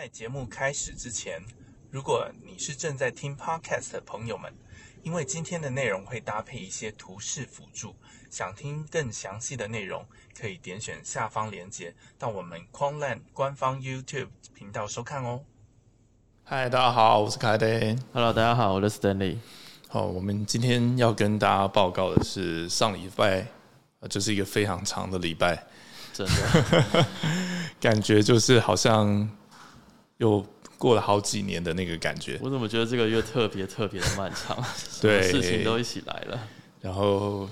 在节目开始之前，如果你是正在听 Podcast 的朋友们，因为今天的内容会搭配一些图示辅助，想听更详细的内容，可以点选下方链接到我们 Quanland 官方 YouTube 频道收看哦。嗨，大家好，我是凯德。Hello，大家好，我是 Stanley。好，我们今天要跟大家报告的是上礼拜，这，就是一个非常长的礼拜，真的，感觉就是好像又过了好几年的那个感觉。我怎么觉得这个月特别特别的漫长？对事情都一起来了。然后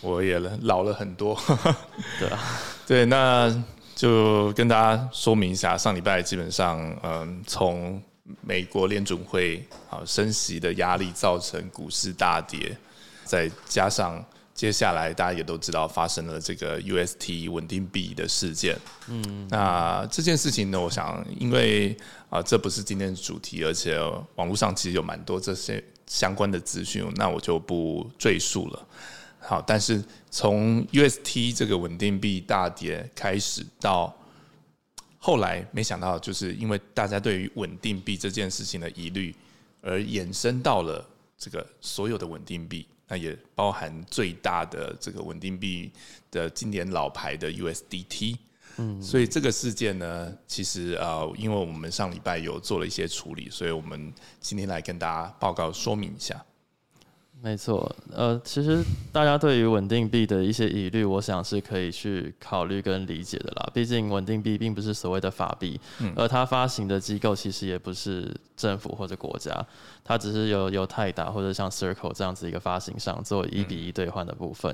我也老了很多，对啊，对，那就跟大家说明一下，上礼拜基本上，嗯，从美国联准会啊升息的压力造成股市大跌，再加上接下来大家也都知道发生了这个 UST 稳定币的事件，嗯，那这件事情呢，我想因为啊这不是今天的主题，而且网络上其实有蛮多这些相关的资讯，那我就不赘述了。好，但是从 UST 这个稳定币大跌开始到后来，没想到就是因为大家对于稳定币这件事情的疑虑，而延伸到了这个所有的稳定币，那也包含最大的这个稳定币的经典老牌的 USDT。嗯，所以这个事件呢，其实呃，因为我们上礼拜有做了一些处理，所以我们今天来跟大家报告说明一下。没错。呃，其实大家对于稳定币的一些疑虑，我想是可以去考虑跟理解的啦。毕竟稳定币并不是所谓的法币，而它发行的机构其实也不是政府或者国家，它只是由由泰达或者像 Circle 这样子一个发行商做一比一兑换的部分。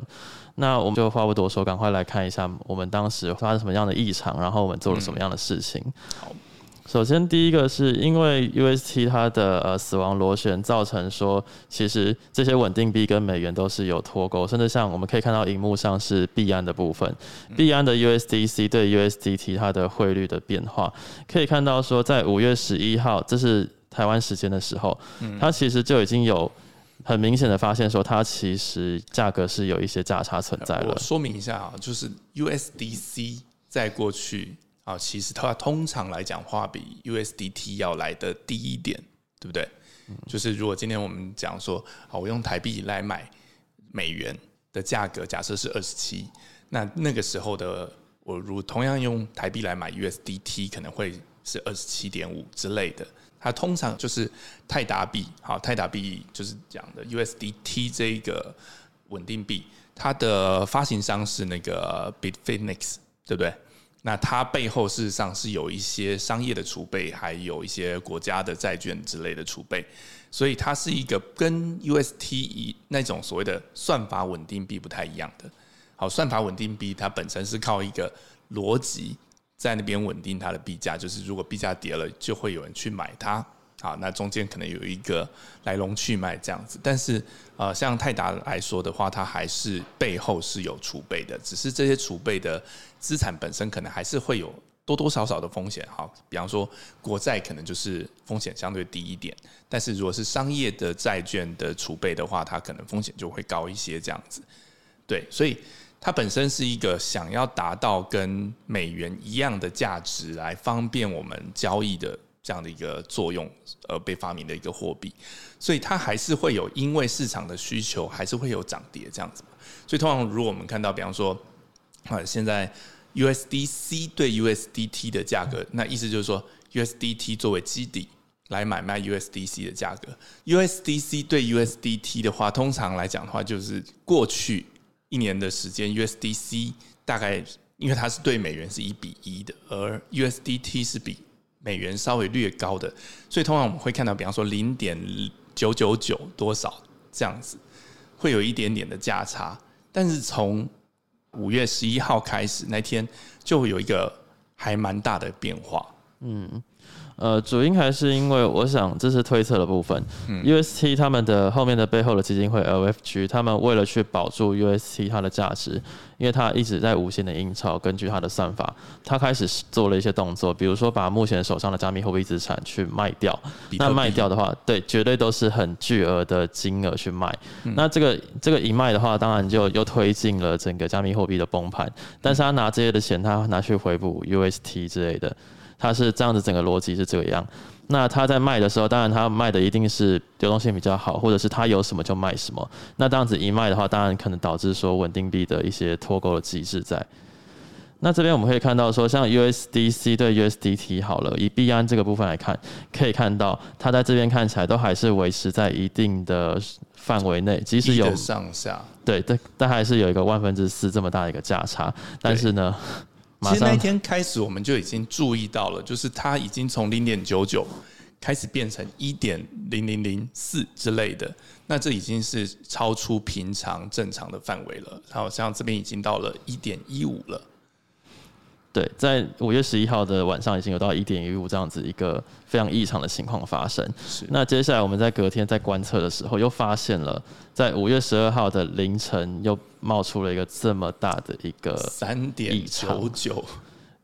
那我们就话不多说，赶快来看一下我们当时发生什么样的异常，然后我们做了什么样的事情。好。首先，第一个是因为 UST 它的呃死亡螺旋造成说，其实这些稳定币跟美元都是有脱钩，甚至像我们可以看到荧幕上是币安的部分，币安的 USDC 对 USDT 它的汇率的变化，可以看到说在五月十一号，这是台湾时间的时候，它其实就已经有很明显的发现说，它其实价格是有一些价差存在了。我。说明一下啊，就是 USDC 在过去啊，其实它通常来讲话比 USDT 要来的低一点，对不对？就是如果今天我们讲说，好，我用台币来买美元的价格，假设是二十七，那那个时候的我如同样用台币来买 USDT，可能会是二十七点五之类的。它通常就是泰达币，好，泰达币就是讲的 USDT 这一个稳定币，它的发行商是那个 Bitfinex，对不对？那它背后事实上是有一些商业的储备，还有一些国家的债券之类的储备，所以它是一个跟 UST 一那种所谓的算法稳定币不太一样的。好，算法稳定币它本身是靠一个逻辑在那边稳定它的币价，就是如果币价跌了，就会有人去买它。好，那中间可能有一个来龙去脉这样子，但是呃，像泰达来说的话，它还是背后是有储备的，只是这些储备的资产本身可能还是会有多多少少的风险。好，比方说国债可能就是风险相对低一点，但是如果是商业的债券的储备的话，它可能风险就会高一些这样子。对，所以它本身是一个想要达到跟美元一样的价值，来方便我们交易的。这样的一个作用而被发明的一个货币，所以它还是会有因为市场的需求，还是会有涨跌这样子。所以通常如果我们看到，比方说啊，现在 USDC 对 USDT 的价格，那意思就是说 USDT 作为基底来买卖 USDC 的价格，USDC 对 USDT 的话，通常来讲的话，就是过去一年的时间，USDC 大概因为它是对美元是一比一的，而 USDT 是比美元稍微略高的，所以通常我们会看到，比方说零点九九九多少这样子，会有一点点的价差。但是从五月十一号开始那天，就会有一个还蛮大的变化。嗯，呃，主因还是因为我想这是推测的部分。UST 他们的后面的背后的基金会 LFG，他们为了去保住 UST 它的价值，因为它一直在无限的印钞，根据它的算法，它开始做了一些动作，比如说把目前手上的加密货币资产去卖掉。那卖掉的话，对，绝对都是很巨额的金额去卖。那这个这个一卖的话，当然就又推进了整个加密货币的崩盘。但是他拿这些的钱，他拿去回补 UST 之类的。它是这样子，整个逻辑是这个样。那他在卖的时候，当然他卖的一定是流动性比较好，或者是他有什么就卖什么。那这样子一卖的话，当然可能导致说稳定币的一些脱钩的机制在。那这边我们可以看到说，像 USDC 对 USDT 好了，以币安这个部分来看，可以看到它在这边看起来都还是维持在一定的范围内，即使有上下，对，但但还是有一个万分之四这么大的一个价差。但是呢，其实那一天开始我们就已经注意到了，就是它已经从零点九九开始变成一点零零零四之类的，那这已经是超出平常正常的范围了。然后像这边已经到了一点一五了。对，在五月十一号的晚上已经有到一点一五这样子一个非常异常的情况发生。是，那接下来我们在隔天在观测的时候，又发现了在五月十二号的凌晨又冒出了一个这么大的一个三点九九，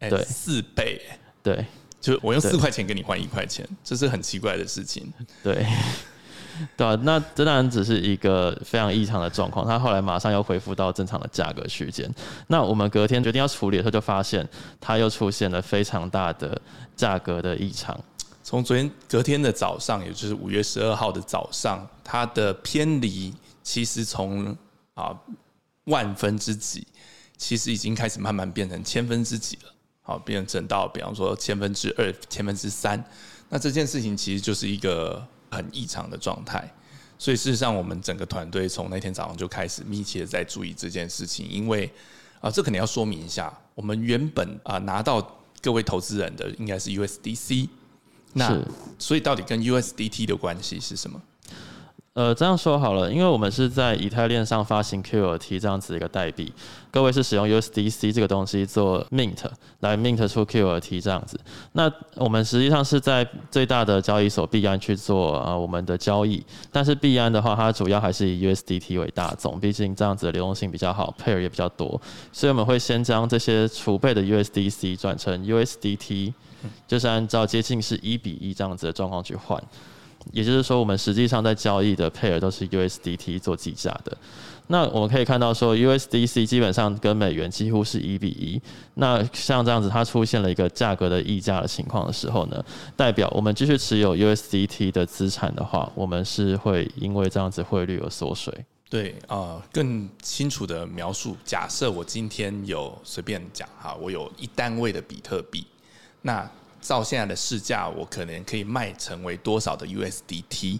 对，四倍，对，就我用四块钱跟你换一块钱，这是很奇怪的事情。对。对啊，那这当然只是一个非常异常的状况。它后来马上又恢复到正常的价格区间。那我们隔天决定要处理的时候，就发现它又出现了非常大的价格的异常。从昨天隔天的早上，也就是五月十二号的早上，它的偏离其实从啊万分之几，其实已经开始慢慢变成千分之几了。好，变成到比方说千分之二、千分之三。那这件事情其实就是一个。很异常的状态，所以事实上，我们整个团队从那天早上就开始密切的在注意这件事情。因为啊，这可能要说明一下，我们原本啊拿到各位投资人的应该是 USDC，那所以到底跟 USDT 的关系是什么？呃，这样说好了，因为我们是在以太链上发行 QRT 这样子一个代币，各位是使用 USDC 这个东西做 mint 来 mint 出 QRT 这样子。那我们实际上是在最大的交易所币安去做呃我们的交易，但是币安的话，它主要还是以 USDT 为大宗，毕竟这样子的流动性比较好，pair 也比较多，所以我们会先将这些储备的 USDC 转成 USDT，就是按照接近是一比一这样子的状况去换。也就是说，我们实际上在交易的配额都是 USDT 做计价的。那我们可以看到，说 USDC 基本上跟美元几乎是一比一。那像这样子，它出现了一个价格的溢价的情况的时候呢，代表我们继续持有 USDT 的资产的话，我们是会因为这样子汇率而缩水。对啊，更清楚的描述，假设我今天有随便讲哈，我有一单位的比特币，那。照现在的市价，我可能可以卖成为多少的 USDT？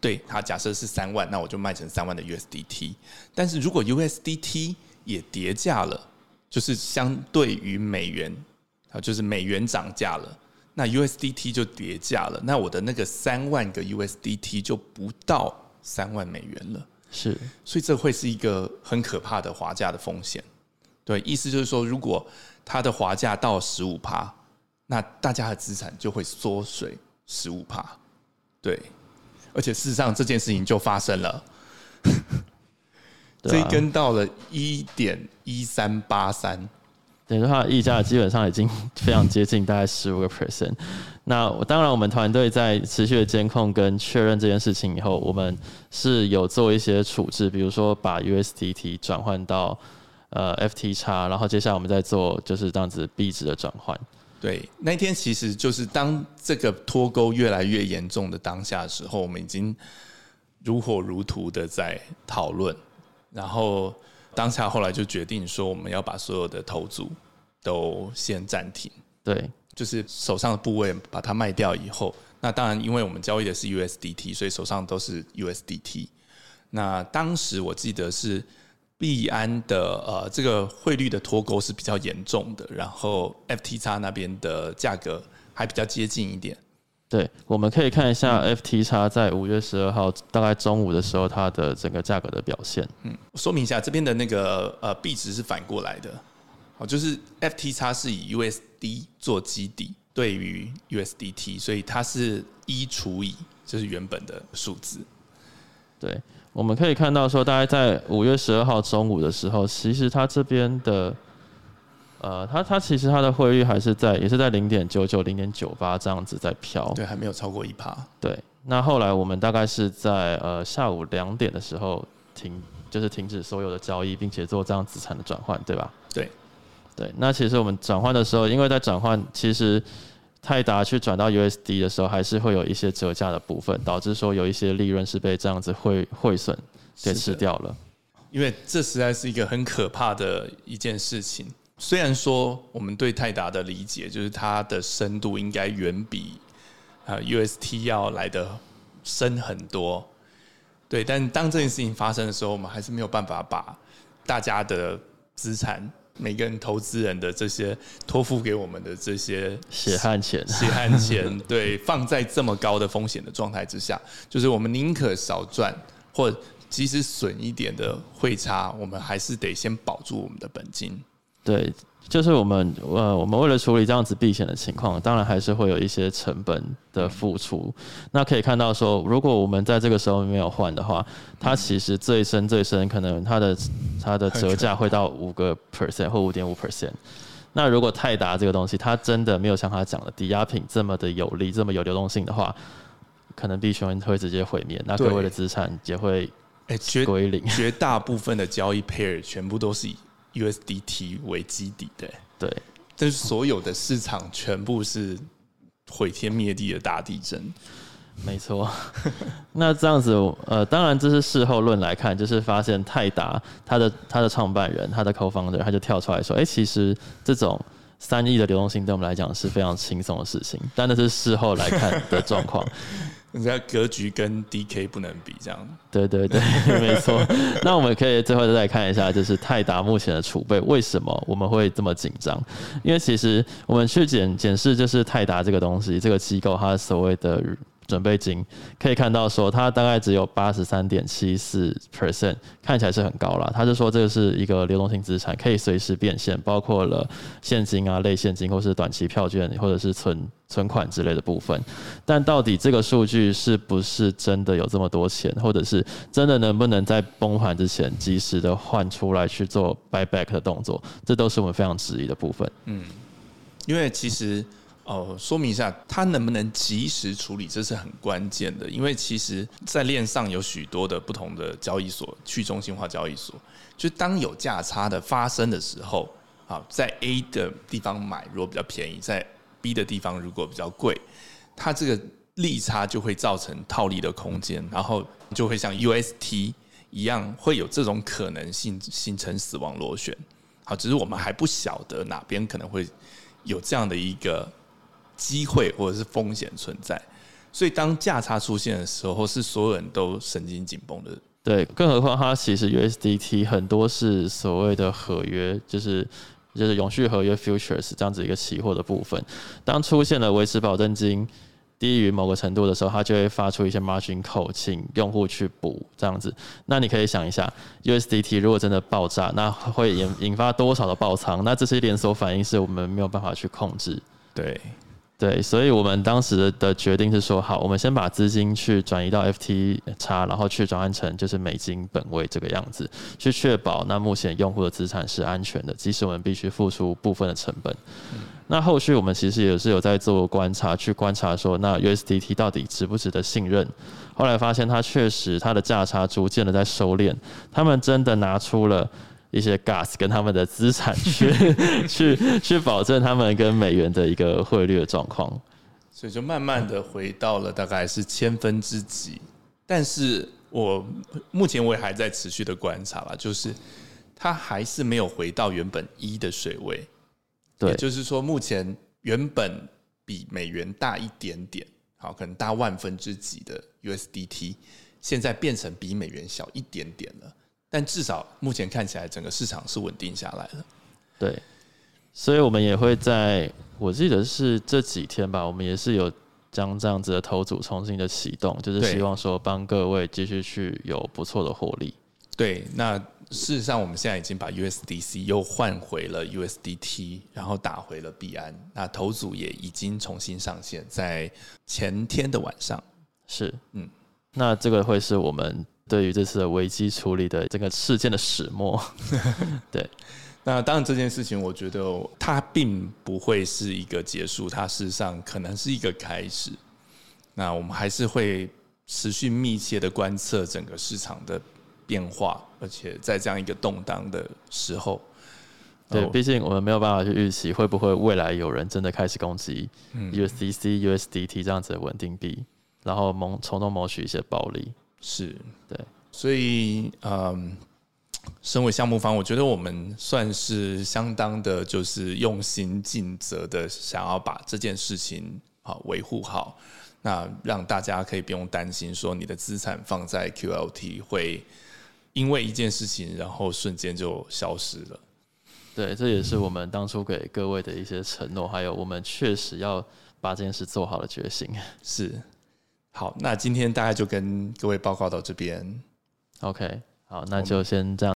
对，它假设是三万，那我就卖成三万的 USDT。但是如果 USDT 也跌价了，就是相对于美元啊，就是美元涨价了，那 USDT 就跌价了，那我的那个三万个 USDT 就不到三万美元了。是，所以这会是一个很可怕的滑价的风险。对，意思就是说，如果它的滑价到十五趴。那大家的资产就会缩水十五帕，对，而且事实上这件事情就发生了，这一根到了一点一三八三，等于它溢价基本上已经非常接近大概十五个 percent。那当然，我们团队在持续的监控跟确认这件事情以后，我们是有做一些处置，比如说把 USDT 转换到呃 FT 叉，然后接下来我们再做就是这样子币值的转换。对，那天其实就是当这个脱钩越来越严重的当下的时候，我们已经如火如荼的在讨论，然后当下后来就决定说，我们要把所有的投组都先暂停。对，就是手上的部位把它卖掉以后，那当然因为我们交易的是 USDT，所以手上都是 USDT。那当时我记得是。币安的呃，这个汇率的脱钩是比较严重的，然后 FTX 那边的价格还比较接近一点。对，我们可以看一下 FTX 在五月十二号大概中午的时候，它的整个价格的表现。嗯，说明一下，这边的那个呃币值是反过来的，好，就是 FTX 是以 USD 做基底对于 USDT，所以它是一除以就是原本的数字。对。我们可以看到，说大概在五月十二号中午的时候，其实它这边的，呃，它它其实它的汇率还是在，也是在零点九九、零点九八这样子在飘。对，还没有超过一趴。对，那后来我们大概是在呃下午两点的时候停，就是停止所有的交易，并且做这样资产的转换，对吧？对，对。那其实我们转换的时候，因为在转换，其实泰达去转到 USD 的时候，还是会有一些折价的部分，导致说有一些利润是被这样子汇汇损给吃掉了。因为这实在是一个很可怕的一件事情。虽然说我们对泰达的理解就是它的深度应该远比呃 UST 要来的深很多，对，但当这件事情发生的时候，我们还是没有办法把大家的资产。每个人投资人的这些托付给我们的这些血汗钱，血汗钱，对，放在这么高的风险的状态之下，就是我们宁可少赚，或即使损一点的汇差，我们还是得先保住我们的本金。对。就是我们呃，我们为了处理这样子避险的情况，当然还是会有一些成本的付出。那可以看到说，如果我们在这个时候没有换的话，它其实最深最深可能它的它的折价会到五个 percent 或五点五 percent。那如果泰达这个东西，它真的没有像他讲的抵押品这么的有利，这么有流动性的话，可能币圈会直接毁灭，那各位的资产也会哎归零。绝大部分的交易 pair 全部都是以。USDT 为基底的，对，但是所有的市场全部是毁天灭地的大地震，没错。那这样子，呃，当然这是事后论来看，就是发现泰达他的他的创办人，他的 co-founder 他就跳出来说，哎，其实这种。三亿的流动性对我们来讲是非常轻松的事情，但那是事后来看的状况。人家格局跟 DK 不能比，这样。对对对，没错。那我们可以最后再来看一下，就是泰达目前的储备为什么我们会这么紧张？因为其实我们去检检视，就是泰达这个东西，这个机构它所谓的。准备金可以看到，说它大概只有八十三点七四 percent，看起来是很高了。他是说这个是一个流动性资产，可以随时变现，包括了现金啊、类现金或是短期票券或者是存存款之类的部分。但到底这个数据是不是真的有这么多钱，或者是真的能不能在崩盘之前及时的换出来去做 buy back 的动作，这都是我们非常质疑的部分。嗯，因为其实。哦，说明一下，它能不能及时处理，这是很关键的。因为其实，在链上有许多的不同的交易所，去中心化交易所，就当有价差的发生的时候，啊，在 A 的地方买如果比较便宜，在 B 的地方如果比较贵，它这个利差就会造成套利的空间，然后就会像 UST 一样，会有这种可能性形成死亡螺旋。好，只是我们还不晓得哪边可能会有这样的一个。机会或者是风险存在，所以当价差出现的时候，是所有人都神经紧绷的。对，更何况它其实 USDT 很多是所谓的合约，就是就是永续合约 futures 这样子一个期货的部分。当出现了维持保证金低于某个程度的时候，它就会发出一些 margin call，请用户去补这样子。那你可以想一下，USDT 如果真的爆炸，那会引引发多少的爆仓？那这些连锁反应是我们没有办法去控制。对。对，所以我们当时的的决定是说，好，我们先把资金去转移到 FT 叉，然后去转换成就是美金本位这个样子，去确保那目前用户的资产是安全的，即使我们必须付出部分的成本。那后续我们其实也是有在做观察，去观察说，那 USDT 到底值不值得信任？后来发现它确实它的价差逐渐的在收敛，他们真的拿出了。一些 gas 跟他们的资产去 去去保证他们跟美元的一个汇率的状况，所以就慢慢的回到了大概是千分之几，但是我目前我也还在持续的观察了，就是它还是没有回到原本一的水位，对，就是说目前原本比美元大一点点，好，可能大万分之几的 USDT，现在变成比美元小一点点了。但至少目前看起来，整个市场是稳定下来了。对，所以我们也会在，我记得是这几天吧，我们也是有将这样子的投组重新的启动，就是希望说帮各位继续去有不错的获利。对，那事实上我们现在已经把 USDC 又换回了 USDT，然后打回了币安。那投组也已经重新上线，在前天的晚上。是，嗯，那这个会是我们。对于这次的危机处理的这个事件的始末，对，那当然这件事情，我觉得它并不会是一个结束，它事实上可能是一个开始。那我们还是会持续密切的观测整个市场的变化，而且在这样一个动荡的时候，对，哦毕竟我们没有办法去预期会不会未来有人真的开始攻击嗯 USDC、USDT 这样子的稳定币，然后谋从中谋取一些暴利。是，对，所以嗯，身为项目方，我觉得我们算是相当的，就是用心尽责的，想要把这件事情好维护好，那让大家可以不用担心说你的资产放在 QLT 会因为一件事情，然后瞬间就消失了。对，这也是我们当初给各位的一些承诺，还有我们确实要把这件事做好的决心。是，好，那今天大概就跟各位报告到这边。OK，好，那就先这样。